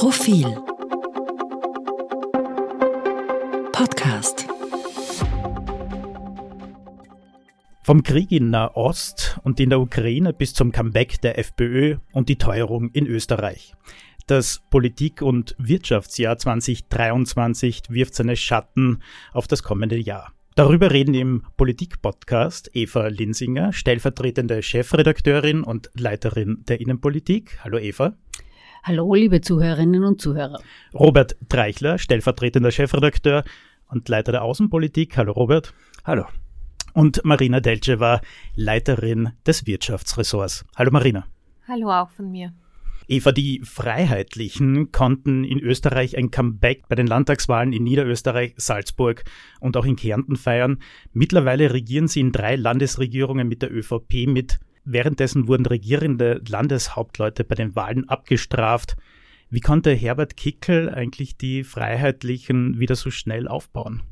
Profil Podcast Vom Krieg in Nahost und in der Ukraine bis zum Comeback der FPÖ und die Teuerung in Österreich. Das Politik- und Wirtschaftsjahr 2023 wirft seine Schatten auf das kommende Jahr. Darüber reden im Politik-Podcast Eva Linsinger, stellvertretende Chefredakteurin und Leiterin der Innenpolitik. Hallo Eva. Hallo, liebe Zuhörerinnen und Zuhörer. Robert Treichler, stellvertretender Chefredakteur und Leiter der Außenpolitik. Hallo Robert. Hallo. Und Marina Delceva, Leiterin des Wirtschaftsressorts. Hallo Marina. Hallo auch von mir. Eva, die Freiheitlichen konnten in Österreich ein Comeback bei den Landtagswahlen in Niederösterreich, Salzburg und auch in Kärnten feiern. Mittlerweile regieren sie in drei Landesregierungen mit der ÖVP mit. Währenddessen wurden regierende Landeshauptleute bei den Wahlen abgestraft. Wie konnte Herbert Kickel eigentlich die Freiheitlichen wieder so schnell aufbauen?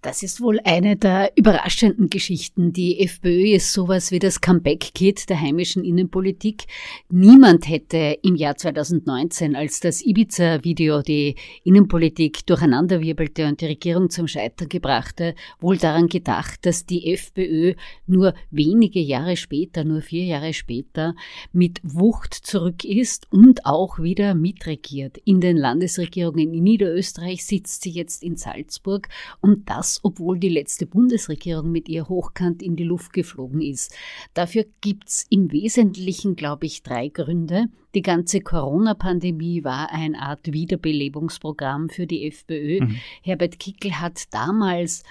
Das ist wohl eine der überraschenden Geschichten. Die FPÖ ist sowas wie das Comeback-Kit der heimischen Innenpolitik. Niemand hätte im Jahr 2019, als das Ibiza-Video die Innenpolitik durcheinanderwirbelte und die Regierung zum Scheitern gebrachte, wohl daran gedacht, dass die FPÖ nur wenige Jahre später, nur vier Jahre später, mit Wucht zurück ist und auch wieder mitregiert. In den Landesregierungen in Niederösterreich sitzt sie jetzt in Salzburg und das das, obwohl die letzte Bundesregierung mit ihr hochkant in die Luft geflogen ist. Dafür gibt's im Wesentlichen, glaube ich, drei Gründe. Die ganze Corona-Pandemie war eine Art Wiederbelebungsprogramm für die FPÖ. Mhm. Herbert Kickel hat damals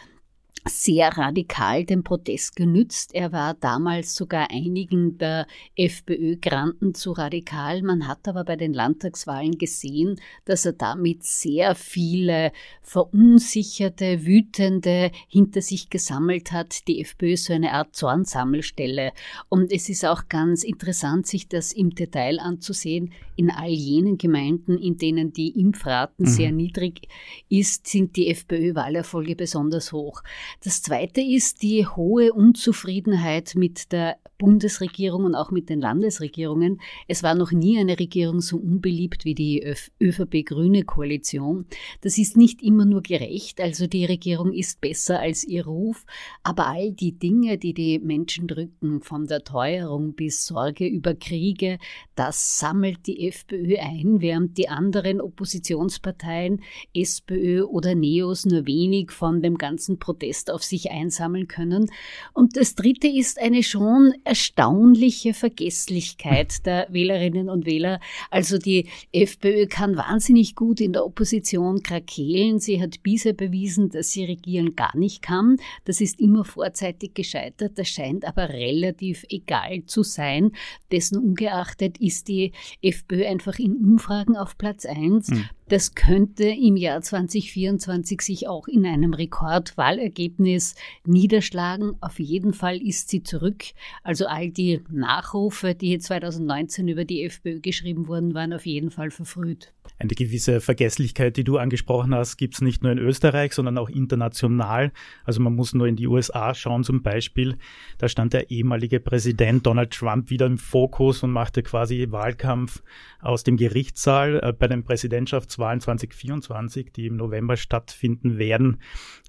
sehr radikal den Protest genützt. Er war damals sogar einigen der FPÖ-Granten zu radikal. Man hat aber bei den Landtagswahlen gesehen, dass er damit sehr viele verunsicherte, wütende hinter sich gesammelt hat. Die FPÖ ist so eine Art Zornsammelstelle. Und es ist auch ganz interessant, sich das im Detail anzusehen. In all jenen Gemeinden, in denen die Impfraten mhm. sehr niedrig ist, sind die FPÖ-Wahlerfolge besonders hoch. Das Zweite ist die hohe Unzufriedenheit mit der Bundesregierung und auch mit den Landesregierungen. Es war noch nie eine Regierung so unbeliebt wie die ÖVP-Grüne Koalition. Das ist nicht immer nur gerecht, also die Regierung ist besser als ihr Ruf, aber all die Dinge, die die Menschen drücken, von der Teuerung bis Sorge über Kriege, das sammelt die FPÖ ein, während die anderen Oppositionsparteien, SPÖ oder Neos, nur wenig von dem ganzen Protest auf sich einsammeln können. Und das Dritte ist eine schon erstaunliche Vergesslichkeit der Wählerinnen und Wähler. Also die FPÖ kann wahnsinnig gut in der Opposition krakeelen. Sie hat bisher bewiesen, dass sie regieren gar nicht kann. Das ist immer vorzeitig gescheitert. Das scheint aber relativ egal zu sein. Dessen ungeachtet ist die FPÖ einfach in Umfragen auf Platz eins. Mhm. Das könnte im Jahr 2024 sich auch in einem Rekordwahlergebnis niederschlagen. Auf jeden Fall ist sie zurück. Also all die Nachrufe, die 2019 über die FPÖ geschrieben wurden, waren auf jeden Fall verfrüht. Eine gewisse Vergesslichkeit, die du angesprochen hast, gibt es nicht nur in Österreich, sondern auch international. Also man muss nur in die USA schauen zum Beispiel. Da stand der ehemalige Präsident Donald Trump wieder im Fokus und machte quasi Wahlkampf aus dem Gerichtssaal äh, bei den Präsidentschaftswahlen 2024, die im November stattfinden werden.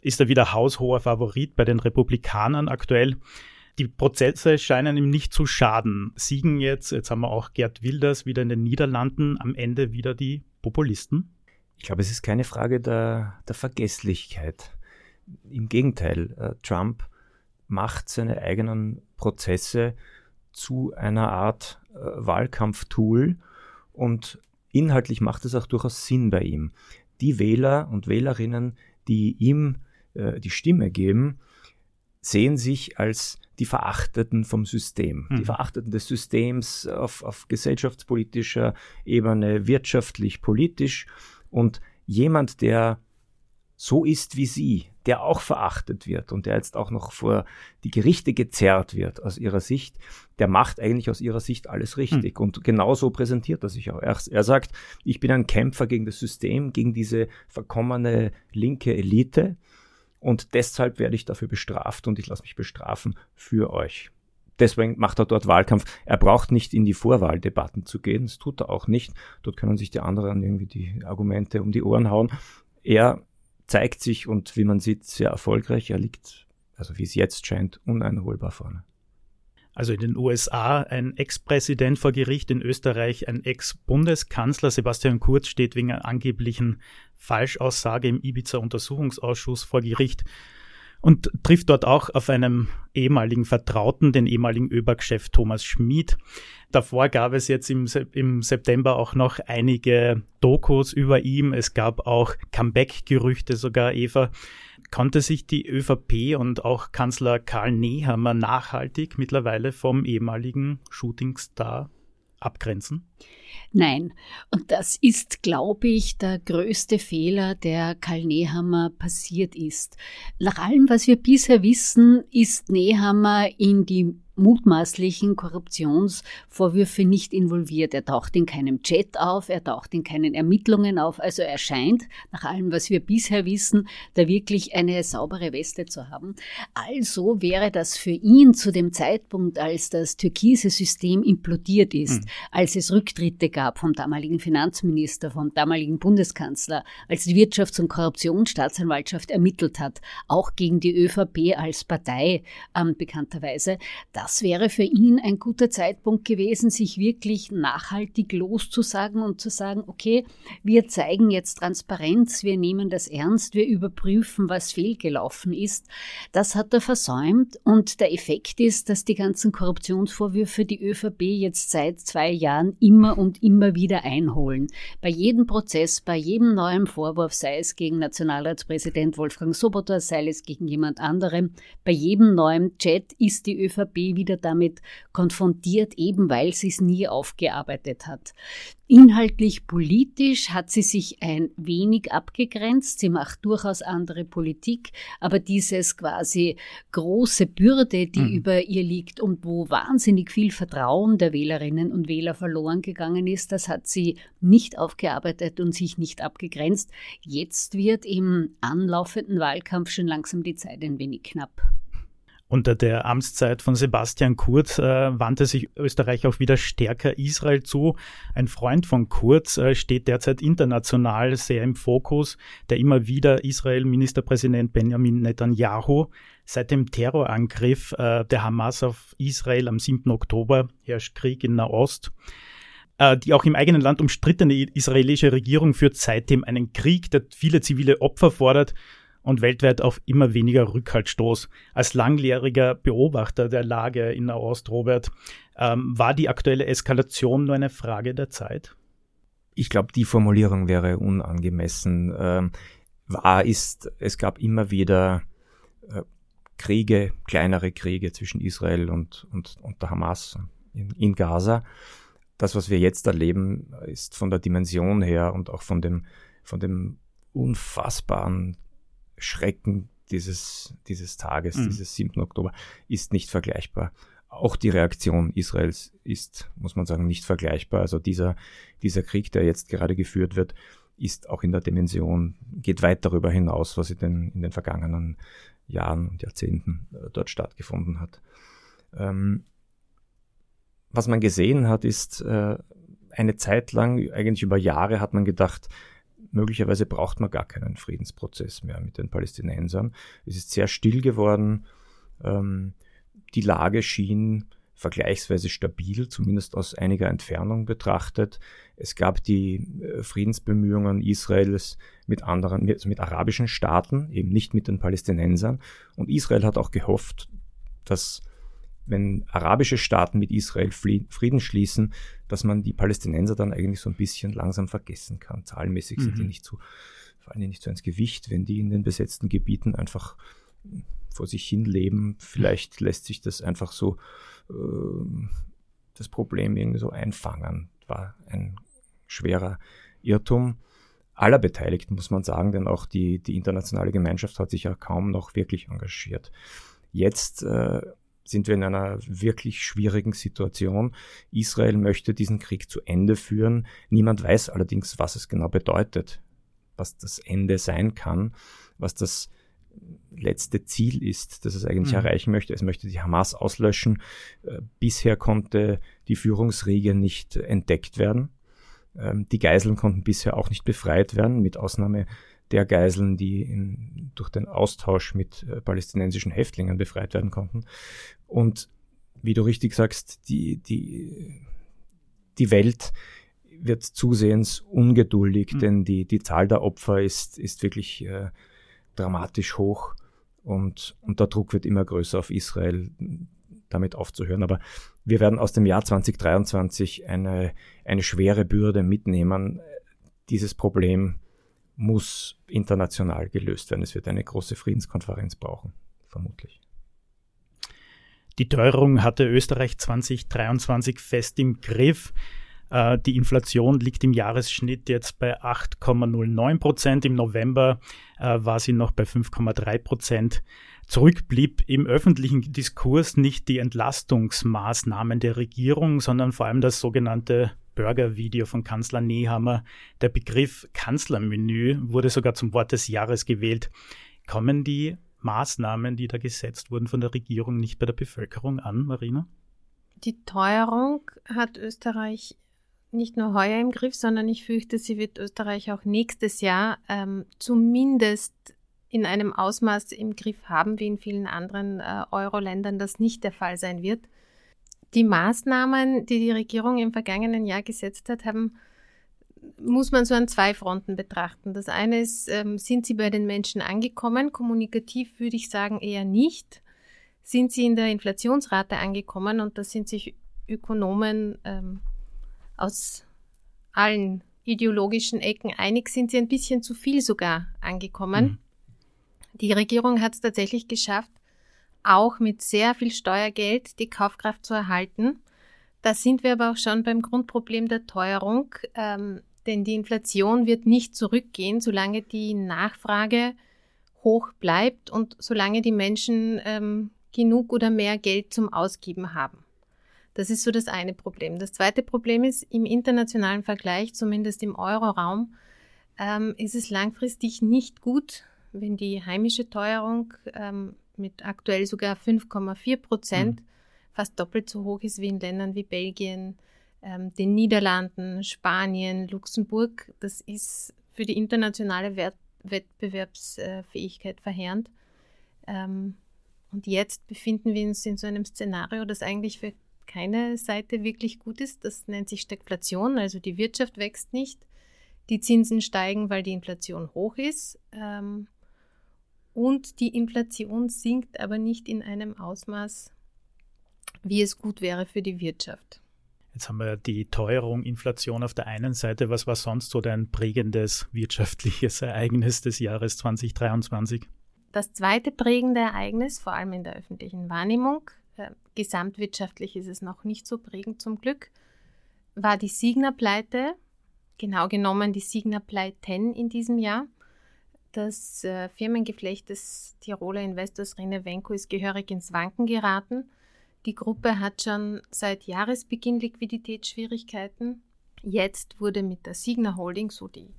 Ist er wieder haushoher Favorit bei den Republikanern aktuell die Prozesse scheinen ihm nicht zu schaden. Siegen jetzt, jetzt haben wir auch Gerd Wilders wieder in den Niederlanden, am Ende wieder die Populisten? Ich glaube, es ist keine Frage der, der Vergesslichkeit. Im Gegenteil, äh, Trump macht seine eigenen Prozesse zu einer Art äh, Wahlkampftool und inhaltlich macht es auch durchaus Sinn bei ihm. Die Wähler und Wählerinnen, die ihm äh, die Stimme geben, sehen sich als die Verachteten vom System, mhm. die Verachteten des Systems auf, auf gesellschaftspolitischer Ebene, wirtschaftlich, politisch. Und jemand, der so ist wie sie, der auch verachtet wird und der jetzt auch noch vor die Gerichte gezerrt wird aus ihrer Sicht, der macht eigentlich aus ihrer Sicht alles richtig. Mhm. Und genauso präsentiert er sich auch. Er, er, sagt, ich bin ein Kämpfer gegen das System, gegen diese verkommene linke Elite und deshalb werde ich dafür bestraft und ich lasse mich bestrafen für euch. deswegen macht er dort Wahlkampf. Er braucht nicht in die Vorwahldebatten zu gehen, das tut er auch nicht. Dort können sich die anderen irgendwie die Argumente um die Ohren hauen. Er zeigt sich und wie man sieht, sehr erfolgreich. Er liegt, also wie es jetzt scheint, uneinholbar vorne. Also in den USA ein Ex-Präsident vor Gericht, in Österreich ein Ex-Bundeskanzler. Sebastian Kurz steht wegen einer angeblichen Falschaussage im Ibiza-Untersuchungsausschuss vor Gericht und trifft dort auch auf einen ehemaligen Vertrauten, den ehemaligen ÖBAG-Chef Thomas Schmid. Davor gab es jetzt im, im September auch noch einige Dokus über ihm. Es gab auch Comeback-Gerüchte sogar, Eva. Konnte sich die ÖVP und auch Kanzler Karl Nehammer nachhaltig mittlerweile vom ehemaligen Shootingstar abgrenzen? Nein, und das ist, glaube ich, der größte Fehler, der Karl Nehammer passiert ist. Nach allem, was wir bisher wissen, ist Nehammer in die mutmaßlichen Korruptionsvorwürfe nicht involviert. Er taucht in keinem Chat auf, er taucht in keinen Ermittlungen auf. Also er scheint, nach allem, was wir bisher wissen, da wirklich eine saubere Weste zu haben. Also wäre das für ihn zu dem Zeitpunkt, als das türkise System implodiert ist, mhm. als es Rücktritte gab vom damaligen Finanzminister, vom damaligen Bundeskanzler, als die Wirtschafts- und Korruptionsstaatsanwaltschaft ermittelt hat, auch gegen die ÖVP als Partei ähm, bekannterweise, das wäre für ihn ein guter Zeitpunkt gewesen, sich wirklich nachhaltig loszusagen und zu sagen, okay, wir zeigen jetzt Transparenz, wir nehmen das ernst, wir überprüfen, was fehlgelaufen ist. Das hat er versäumt und der Effekt ist, dass die ganzen Korruptionsvorwürfe die ÖVP jetzt seit zwei Jahren immer und immer wieder einholen. Bei jedem Prozess, bei jedem neuen Vorwurf, sei es gegen Nationalratspräsident Wolfgang Sobotta, sei es gegen jemand anderem, bei jedem neuen Chat ist die ÖVP wieder damit konfrontiert, eben weil sie es nie aufgearbeitet hat. Inhaltlich politisch hat sie sich ein wenig abgegrenzt. Sie macht durchaus andere Politik, aber dieses quasi große Bürde, die mhm. über ihr liegt und wo wahnsinnig viel Vertrauen der Wählerinnen und Wähler verloren gegangen ist, das hat sie nicht aufgearbeitet und sich nicht abgegrenzt. Jetzt wird im anlaufenden Wahlkampf schon langsam die Zeit ein wenig knapp. Unter der Amtszeit von Sebastian Kurz äh, wandte sich Österreich auch wieder stärker Israel zu. Ein Freund von Kurz äh, steht derzeit international sehr im Fokus, der immer wieder Israel-Ministerpräsident Benjamin Netanyahu. Seit dem Terrorangriff äh, der Hamas auf Israel am 7. Oktober herrscht Krieg in Nahost. Äh, die auch im eigenen Land umstrittene israelische Regierung führt seitdem einen Krieg, der viele zivile Opfer fordert und weltweit auf immer weniger Rückhaltstoß. Als langjähriger Beobachter der Lage in Nahost, Robert, ähm, war die aktuelle Eskalation nur eine Frage der Zeit? Ich glaube, die Formulierung wäre unangemessen. Ähm, wahr ist, es gab immer wieder äh, Kriege, kleinere Kriege zwischen Israel und, und, und der Hamas in, in Gaza. Das, was wir jetzt erleben, ist von der Dimension her und auch von dem, von dem unfassbaren Schrecken dieses, dieses Tages, mhm. dieses 7. Oktober, ist nicht vergleichbar. Auch die Reaktion Israels ist, muss man sagen, nicht vergleichbar. Also dieser, dieser Krieg, der jetzt gerade geführt wird, ist auch in der Dimension, geht weit darüber hinaus, was in den, in den vergangenen Jahren und Jahrzehnten äh, dort stattgefunden hat. Ähm, was man gesehen hat, ist äh, eine Zeit lang, eigentlich über Jahre, hat man gedacht, möglicherweise braucht man gar keinen Friedensprozess mehr mit den Palästinensern. Es ist sehr still geworden. Ähm, die Lage schien vergleichsweise stabil, zumindest aus einiger Entfernung betrachtet. Es gab die äh, Friedensbemühungen Israels mit anderen, mit, also mit arabischen Staaten, eben nicht mit den Palästinensern. Und Israel hat auch gehofft, dass wenn arabische Staaten mit Israel Frieden schließen, dass man die Palästinenser dann eigentlich so ein bisschen langsam vergessen kann. Zahlenmäßig sind die mhm. nicht so, fallen die nicht so ins Gewicht, wenn die in den besetzten Gebieten einfach vor sich hin leben. Vielleicht lässt sich das einfach so äh, das Problem irgendwie so einfangen. War ein schwerer Irrtum aller Beteiligten, muss man sagen, denn auch die, die internationale Gemeinschaft hat sich ja kaum noch wirklich engagiert. Jetzt äh, sind wir in einer wirklich schwierigen Situation. Israel möchte diesen Krieg zu Ende führen. Niemand weiß allerdings, was es genau bedeutet, was das Ende sein kann, was das letzte Ziel ist, das es eigentlich Mhm. erreichen möchte. Es möchte die Hamas auslöschen. Äh, Bisher konnte die Führungsriege nicht entdeckt werden. Ähm, Die Geiseln konnten bisher auch nicht befreit werden, mit Ausnahme der Geiseln, die in, durch den Austausch mit äh, palästinensischen Häftlingen befreit werden konnten. Und wie du richtig sagst, die, die, die Welt wird zusehends ungeduldig, Mhm. denn die, die Zahl der Opfer ist, ist wirklich äh, dramatisch hoch und, und der Druck wird immer größer auf Israel, damit aufzuhören. Aber wir werden aus dem Jahr 2023 eine, eine schwere Bürde mitnehmen. Dieses Problem muss international gelöst werden. Es wird eine große Friedenskonferenz brauchen, vermutlich. Die Teuerung hatte Österreich 2023 fest im Griff. Äh, Die Inflation liegt im Jahresschnitt jetzt bei 8,09 Prozent. Im November äh, war sie noch bei 5,3 Prozent. Zurück blieb im öffentlichen Diskurs nicht die Entlastungsmaßnahmen der Regierung, sondern vor allem das sogenannte Burger-Video von Kanzler Nehammer. Der Begriff Kanzlermenü wurde sogar zum Wort des Jahres gewählt. Kommen die Maßnahmen, die da gesetzt wurden von der Regierung, nicht bei der Bevölkerung an, Marina? Die Teuerung hat Österreich nicht nur heuer im Griff, sondern ich fürchte, sie wird Österreich auch nächstes Jahr ähm, zumindest in einem Ausmaß im Griff haben, wie in vielen anderen äh, Euro-Ländern das nicht der Fall sein wird. Die Maßnahmen, die die Regierung im vergangenen Jahr gesetzt hat, haben, muss man so an zwei Fronten betrachten. Das eine ist, ähm, sind sie bei den Menschen angekommen? Kommunikativ würde ich sagen eher nicht. Sind sie in der Inflationsrate angekommen? Und da sind sich Ökonomen ähm, aus allen ideologischen Ecken einig, sind sie ein bisschen zu viel sogar angekommen. Mhm. Die Regierung hat es tatsächlich geschafft, auch mit sehr viel Steuergeld die Kaufkraft zu erhalten. Da sind wir aber auch schon beim Grundproblem der Teuerung, ähm, denn die Inflation wird nicht zurückgehen, solange die Nachfrage hoch bleibt und solange die Menschen ähm, genug oder mehr Geld zum Ausgeben haben. Das ist so das eine Problem. Das zweite Problem ist, im internationalen Vergleich, zumindest im Euroraum, ähm, ist es langfristig nicht gut, wenn die heimische Teuerung ähm, mit aktuell sogar 5,4 Prozent Mhm. fast doppelt so hoch ist wie in Ländern wie Belgien, ähm, den Niederlanden, Spanien, Luxemburg. Das ist für die internationale Wert Wettbewerbsfähigkeit verheerend. Ähm, und jetzt befinden wir uns in so einem Szenario, das eigentlich für keine Seite wirklich gut ist. Das nennt sich Stagflation, also die Wirtschaft wächst nicht, die Zinsen steigen, weil die Inflation hoch ist. Ähm, und die Inflation sinkt aber nicht in einem Ausmaß, wie es gut wäre für die Wirtschaft. Jetzt haben wir die Teuerung, Inflation auf der einen Seite. Was war sonst so dein prägendes wirtschaftliches Ereignis des Jahres 2023? Das zweite prägende Ereignis, vor allem in der öffentlichen Wahrnehmung, äh, gesamtwirtschaftlich ist es noch nicht so prägend zum Glück, war die Signa-Pleite, genau genommen die Signa-Pleiten in diesem Jahr. Das äh, Firmengeflecht des Tiroler Investors Rene Venko ist gehörig ins Wanken geraten. Die Gruppe hat schon seit Jahresbeginn Liquiditätsschwierigkeiten. Jetzt wurde mit der Signa Holding, so die,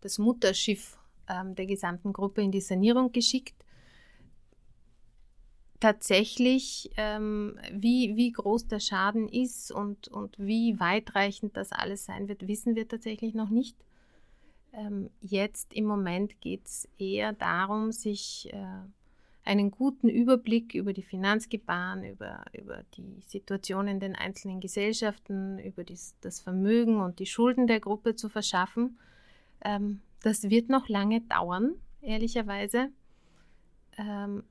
das Mutterschiff ähm, der gesamten Gruppe, in die Sanierung geschickt. Tatsächlich, ähm, wie, wie groß der Schaden ist und, und wie weitreichend das alles sein wird, wissen wir tatsächlich noch nicht. Ähm, jetzt im Moment geht es eher darum, sich äh, einen guten Überblick über die Finanzgebaren, über, über die Situation in den einzelnen Gesellschaften, über dies, das Vermögen und die Schulden der Gruppe zu verschaffen. Ähm, das wird noch lange dauern, ehrlicherweise. Ähm,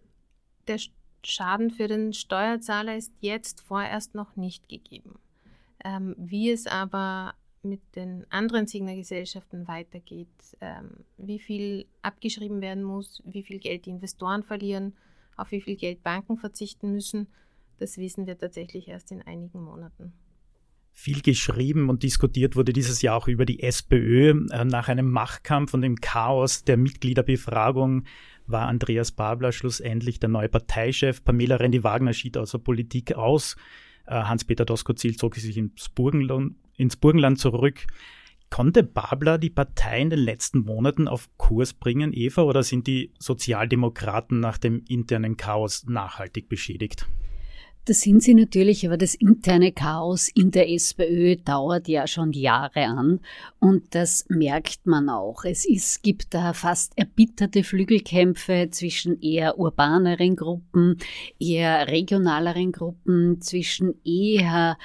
der Schaden für den Steuerzahler ist jetzt vorerst noch nicht gegeben. Ähm, wie es aber mit den anderen Signer-Gesellschaften weitergeht, ähm, wie viel abgeschrieben werden muss, wie viel Geld die Investoren verlieren, auf wie viel Geld Banken verzichten müssen, das wissen wir tatsächlich erst in einigen Monaten. Viel geschrieben und diskutiert wurde dieses Jahr auch über die SPÖ. Äh, Nach einem Machtkampf und dem Chaos der Mitgliederbefragung war Andreas Babler schlussendlich der neue Parteichef. Pamela Rendi-Wagner schied aus der Politik aus. Äh, Hans-Peter Doskozil zog sich ins Burgenland, ins Burgenland zurück. Konnte Babler die Partei in den letzten Monaten auf Kurs bringen, Eva, oder sind die Sozialdemokraten nach dem internen Chaos nachhaltig beschädigt? Das sind sie natürlich, aber das interne Chaos in der SPÖ dauert ja schon Jahre an und das merkt man auch. Es ist, gibt da fast erbitterte Flügelkämpfe zwischen eher urbaneren Gruppen, eher regionaleren Gruppen, zwischen eher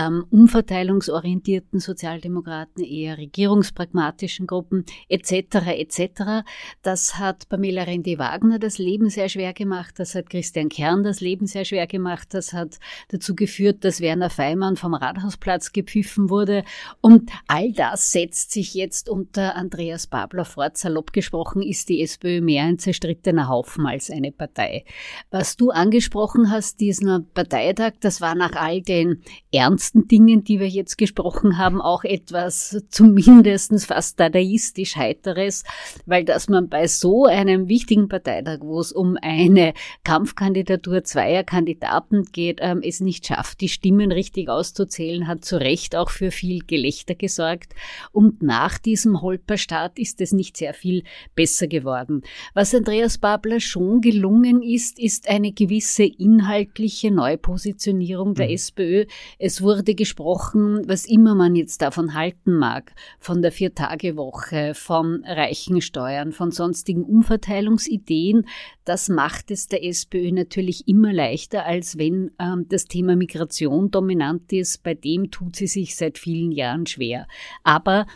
ähm, umverteilungsorientierten Sozialdemokraten, eher regierungspragmatischen Gruppen etc. etc. Das hat Pamela Rendi-Wagner das Leben sehr schwer gemacht, das hat Christian Kern das Leben sehr schwer gemacht, das hat dazu geführt, dass Werner Feimann vom Rathausplatz gepfiffen wurde. Und all das setzt sich jetzt unter Andreas Babler fort. Salopp gesprochen ist die SPÖ mehr ein zerstrittener Haufen als eine Partei. Was du angesprochen hast, diesen Parteitag, das war nach all den ernsten Dingen, die wir jetzt gesprochen haben, auch etwas zumindest fast dadaistisch Heiteres, weil dass man bei so einem wichtigen Parteitag, wo es um eine Kampfkandidatur zweier Kandidaten geht, geht, ähm, es nicht schafft, die Stimmen richtig auszuzählen, hat zu Recht auch für viel Gelächter gesorgt. Und nach diesem Holperstart ist es nicht sehr viel besser geworden. Was Andreas Babler schon gelungen ist, ist eine gewisse inhaltliche Neupositionierung der mhm. SPÖ. Es wurde gesprochen, was immer man jetzt davon halten mag, von der Vier-Tage-Woche, von reichen Steuern, von sonstigen Umverteilungsideen. Das macht es der SPÖ natürlich immer leichter, als wenn ähm, das Thema Migration dominant ist. Bei dem tut sie sich seit vielen Jahren schwer. Aber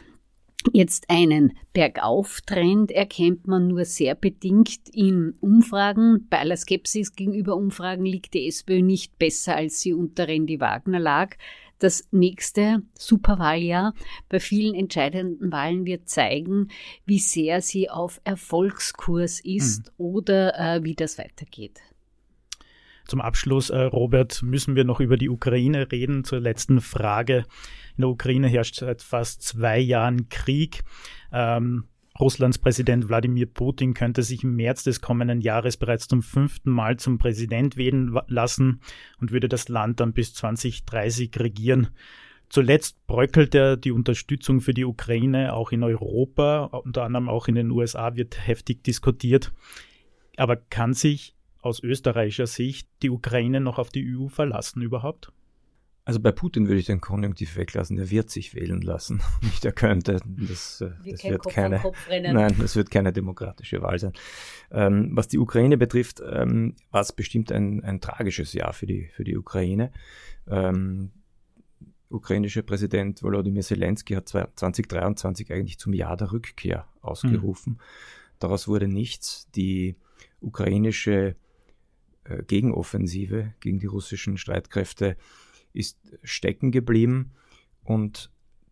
Jetzt einen Bergauftrend erkennt man nur sehr bedingt in Umfragen. Bei aller Skepsis gegenüber Umfragen liegt die SPÖ nicht besser, als sie unter Randy Wagner lag. Das nächste Superwahljahr bei vielen entscheidenden Wahlen wird zeigen, wie sehr sie auf Erfolgskurs ist mhm. oder äh, wie das weitergeht. Zum Abschluss, äh, Robert, müssen wir noch über die Ukraine reden. Zur letzten Frage. In der Ukraine herrscht seit fast zwei Jahren Krieg. Ähm, Russlands Präsident Wladimir Putin könnte sich im März des kommenden Jahres bereits zum fünften Mal zum Präsident wählen lassen und würde das Land dann bis 2030 regieren. Zuletzt bröckelte die Unterstützung für die Ukraine auch in Europa, unter anderem auch in den USA wird heftig diskutiert. Aber kann sich aus österreichischer Sicht die Ukraine noch auf die EU verlassen überhaupt? Also bei Putin würde ich den Konjunktiv weglassen. Er wird sich wählen lassen. Nicht er könnte. Das, äh, das wird Kopf keine. Nein, das wird keine demokratische Wahl sein. Ähm, was die Ukraine betrifft, ähm, war es bestimmt ein, ein tragisches Jahr für die für die Ukraine. Ähm, ukrainische Präsident Volodymyr Zelensky hat 2023 eigentlich zum Jahr der Rückkehr ausgerufen. Mhm. Daraus wurde nichts. Die ukrainische Gegenoffensive gegen die russischen Streitkräfte ist stecken geblieben und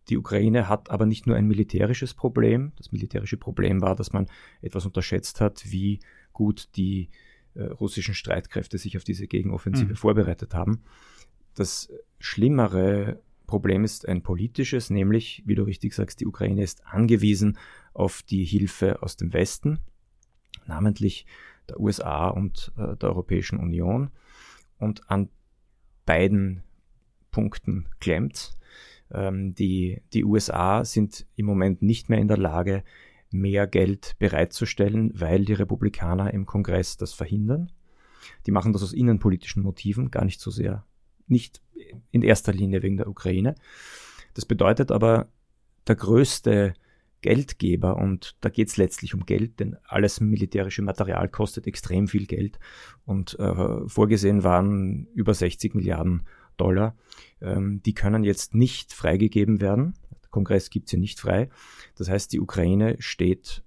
die Ukraine hat aber nicht nur ein militärisches Problem. Das militärische Problem war, dass man etwas unterschätzt hat, wie gut die äh, russischen Streitkräfte sich auf diese Gegenoffensive mhm. vorbereitet haben. Das schlimmere Problem ist ein politisches, nämlich, wie du richtig sagst, die Ukraine ist angewiesen auf die Hilfe aus dem Westen, namentlich der USA und äh, der Europäischen Union. Und an beiden Punkten klemmt. Ähm, die, die USA sind im Moment nicht mehr in der Lage, mehr Geld bereitzustellen, weil die Republikaner im Kongress das verhindern. Die machen das aus innenpolitischen Motiven, gar nicht so sehr, nicht in erster Linie wegen der Ukraine. Das bedeutet aber, der größte Geldgeber und da geht es letztlich um Geld, denn alles militärische Material kostet extrem viel Geld und äh, vorgesehen waren über 60 Milliarden Dollar. Ähm, die können jetzt nicht freigegeben werden. Der Kongress gibt sie nicht frei. Das heißt, die Ukraine steht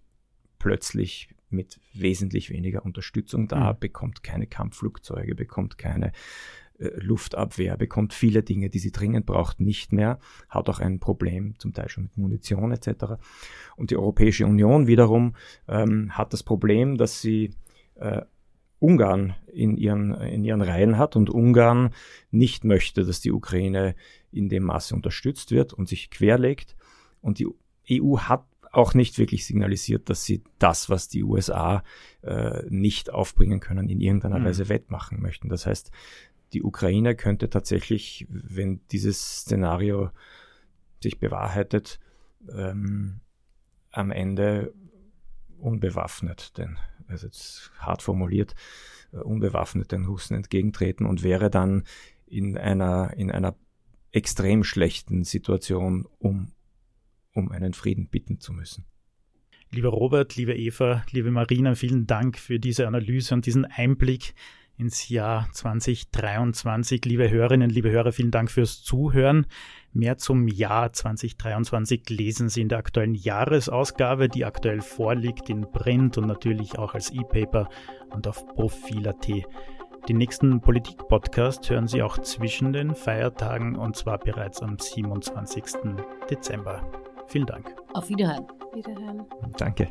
plötzlich mit wesentlich weniger Unterstützung da, mhm. bekommt keine Kampfflugzeuge, bekommt keine Luftabwehr, bekommt viele Dinge, die sie dringend braucht, nicht mehr, hat auch ein Problem, zum Teil schon mit Munition etc. Und die Europäische Union wiederum ähm, hat das Problem, dass sie äh, Ungarn in ihren, in ihren Reihen hat und Ungarn nicht möchte, dass die Ukraine in dem Maße unterstützt wird und sich querlegt. Und die EU hat auch nicht wirklich signalisiert, dass sie das, was die USA äh, nicht aufbringen können, in irgendeiner mhm. Weise wettmachen möchten. Das heißt, die Ukraine könnte tatsächlich, wenn dieses Szenario sich bewahrheitet, ähm, am Ende unbewaffnet, denn, also jetzt hart formuliert, äh, unbewaffnet den Russen entgegentreten und wäre dann in einer, in einer extrem schlechten Situation, um, um einen Frieden bitten zu müssen. Lieber Robert, liebe Eva, liebe Marina, vielen Dank für diese Analyse und diesen Einblick ins Jahr 2023. Liebe Hörerinnen, liebe Hörer, vielen Dank fürs Zuhören. Mehr zum Jahr 2023 lesen Sie in der aktuellen Jahresausgabe, die aktuell vorliegt in Print und natürlich auch als E-Paper und auf Profil.at. Den nächsten Politik-Podcast hören Sie auch zwischen den Feiertagen und zwar bereits am 27. Dezember. Vielen Dank. Auf Wiederhören. Wiederhören. Danke.